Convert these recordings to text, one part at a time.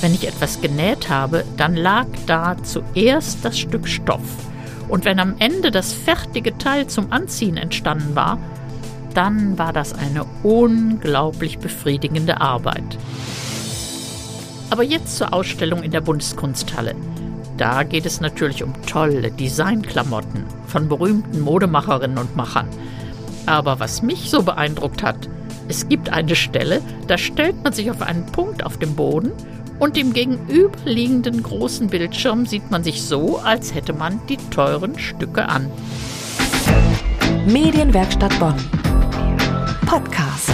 Wenn ich etwas genäht habe, dann lag da zuerst das Stück Stoff. Und wenn am Ende das fertige Teil zum Anziehen entstanden war, dann war das eine unglaublich befriedigende Arbeit. Aber jetzt zur Ausstellung in der Bundeskunsthalle. Da geht es natürlich um tolle Designklamotten von berühmten Modemacherinnen und Machern. Aber was mich so beeindruckt hat, es gibt eine Stelle, da stellt man sich auf einen Punkt auf dem Boden und im gegenüberliegenden großen Bildschirm sieht man sich so, als hätte man die teuren Stücke an. Medienwerkstatt Bonn. Podcast.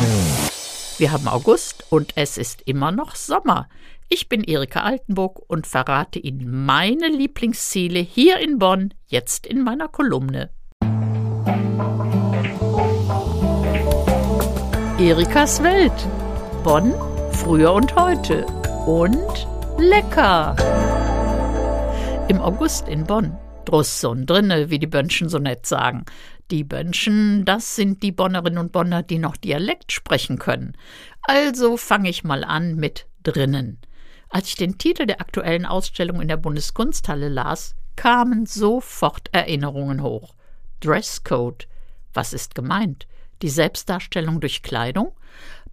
Wir haben August und es ist immer noch Sommer. Ich bin Erika Altenburg und verrate Ihnen meine Lieblingsziele hier in Bonn jetzt in meiner Kolumne. Erikas Welt. Bonn, früher und heute und lecker. Im August in Bonn. Drusse und drinne, wie die Bönschen so nett sagen. Die Bönschen, das sind die Bonnerinnen und Bonner, die noch Dialekt sprechen können. Also fange ich mal an mit drinnen. Als ich den Titel der aktuellen Ausstellung in der Bundeskunsthalle las, kamen sofort Erinnerungen hoch. Dresscode. Was ist gemeint? Die Selbstdarstellung durch Kleidung?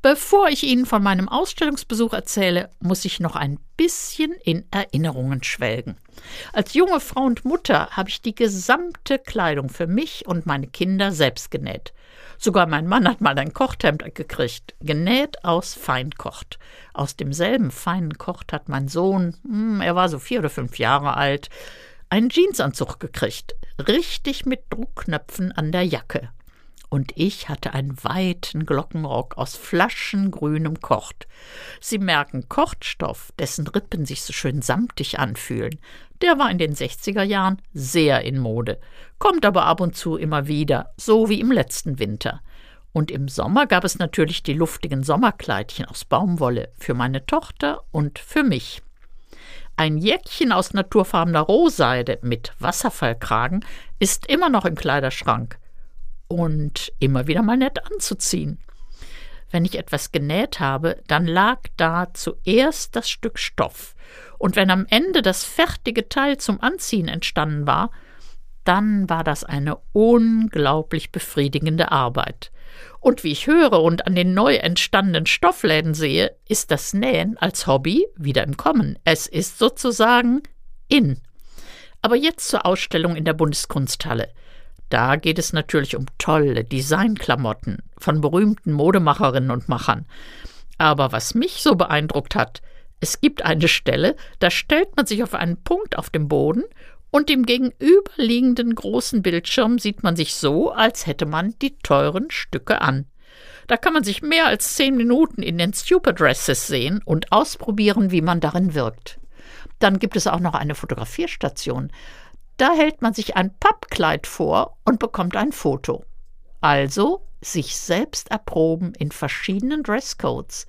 Bevor ich Ihnen von meinem Ausstellungsbesuch erzähle, muss ich noch ein bisschen in Erinnerungen schwelgen. Als junge Frau und Mutter habe ich die gesamte Kleidung für mich und meine Kinder selbst genäht. Sogar mein Mann hat mal ein Kochthemd gekriegt, genäht aus Feinkocht. Aus demselben feinen Kocht hat mein Sohn, hm, er war so vier oder fünf Jahre alt, einen Jeansanzug gekriegt, richtig mit Druckknöpfen an der Jacke und ich hatte einen weiten Glockenrock aus flaschengrünem Kocht. Sie merken Kochtstoff, dessen Rippen sich so schön samtig anfühlen. Der war in den 60er Jahren sehr in Mode, kommt aber ab und zu immer wieder, so wie im letzten Winter. Und im Sommer gab es natürlich die luftigen Sommerkleidchen aus Baumwolle für meine Tochter und für mich. Ein Jäckchen aus naturfarbener Rohseide mit Wasserfallkragen ist immer noch im Kleiderschrank und immer wieder mal nett anzuziehen. Wenn ich etwas genäht habe, dann lag da zuerst das Stück Stoff, und wenn am Ende das fertige Teil zum Anziehen entstanden war, dann war das eine unglaublich befriedigende Arbeit. Und wie ich höre und an den neu entstandenen Stoffläden sehe, ist das Nähen als Hobby wieder im Kommen. Es ist sozusagen in. Aber jetzt zur Ausstellung in der Bundeskunsthalle. Da geht es natürlich um tolle Designklamotten von berühmten Modemacherinnen und Machern. Aber was mich so beeindruckt hat, es gibt eine Stelle, da stellt man sich auf einen Punkt auf dem Boden und im gegenüberliegenden großen Bildschirm sieht man sich so, als hätte man die teuren Stücke an. Da kann man sich mehr als zehn Minuten in den Stupid Dresses sehen und ausprobieren, wie man darin wirkt. Dann gibt es auch noch eine Fotografierstation. Da hält man sich ein Pappkleid vor und bekommt ein Foto. Also sich selbst erproben in verschiedenen Dresscodes.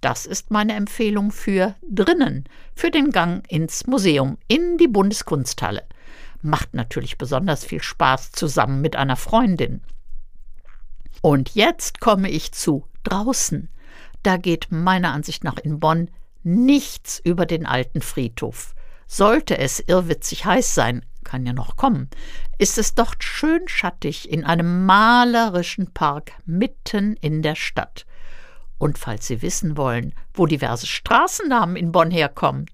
Das ist meine Empfehlung für drinnen, für den Gang ins Museum, in die Bundeskunsthalle. Macht natürlich besonders viel Spaß zusammen mit einer Freundin. Und jetzt komme ich zu draußen. Da geht meiner Ansicht nach in Bonn nichts über den alten Friedhof. Sollte es irrwitzig heiß sein, kann ja noch kommen, ist es dort schön schattig in einem malerischen Park mitten in der Stadt. Und falls Sie wissen wollen, wo diverse Straßennamen in Bonn herkommen,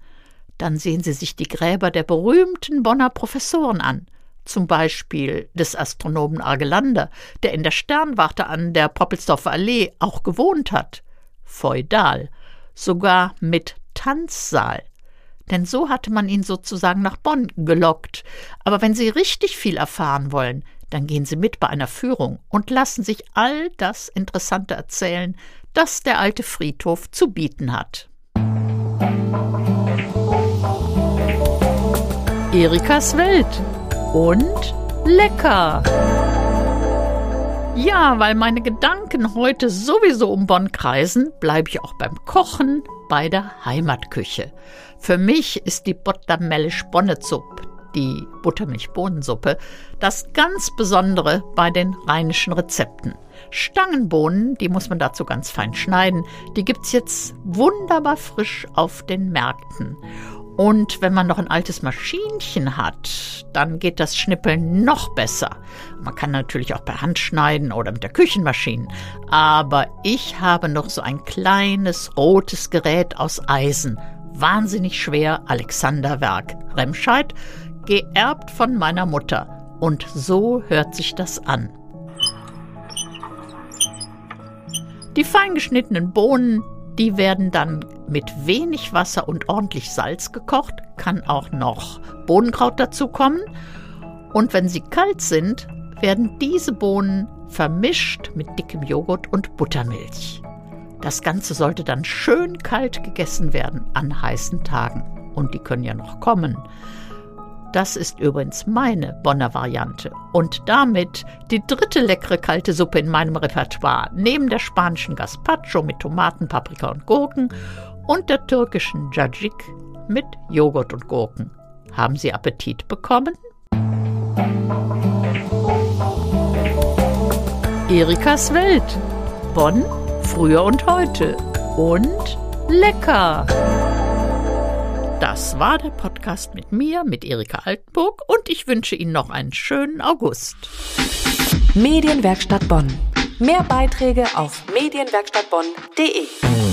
dann sehen Sie sich die Gräber der berühmten Bonner Professoren an. Zum Beispiel des Astronomen Argelander, der in der Sternwarte an der Poppelsdorfer Allee auch gewohnt hat. Feudal, sogar mit Tanzsaal denn so hatte man ihn sozusagen nach Bonn gelockt. Aber wenn Sie richtig viel erfahren wollen, dann gehen Sie mit bei einer Führung und lassen sich all das Interessante erzählen, das der alte Friedhof zu bieten hat. Erikas Welt und lecker. Ja, weil meine Gedanken heute sowieso um Bonn kreisen, bleibe ich auch beim Kochen bei der Heimatküche. Für mich ist die Buttermellisch Bonnezup, die Buttermilchbohnensuppe, das ganz Besondere bei den rheinischen Rezepten. Stangenbohnen, die muss man dazu ganz fein schneiden. Die gibt es jetzt wunderbar frisch auf den Märkten. Und wenn man noch ein altes Maschinchen hat, dann geht das Schnippeln noch besser. Man kann natürlich auch per Hand schneiden oder mit der Küchenmaschine. Aber ich habe noch so ein kleines rotes Gerät aus Eisen. Wahnsinnig schwer, Alexanderwerk. Remscheid, geerbt von meiner Mutter. Und so hört sich das an. Die feingeschnittenen Bohnen, die werden dann mit wenig Wasser und ordentlich Salz gekocht, kann auch noch Bohnenkraut dazukommen. Und wenn sie kalt sind, werden diese Bohnen vermischt mit dickem Joghurt und Buttermilch. Das Ganze sollte dann schön kalt gegessen werden an heißen Tagen. Und die können ja noch kommen. Das ist übrigens meine Bonner Variante und damit die dritte leckere kalte Suppe in meinem Repertoire, neben der spanischen Gazpacho mit Tomaten, Paprika und Gurken und der türkischen Cacik mit Joghurt und Gurken. Haben Sie Appetit bekommen? Erikas Welt. Bonn, früher und heute. Und lecker. Das war der Podcast mit mir, mit Erika Altenburg und ich wünsche Ihnen noch einen schönen August. Medienwerkstatt Bonn. Mehr Beiträge auf medienwerkstattbonn.de.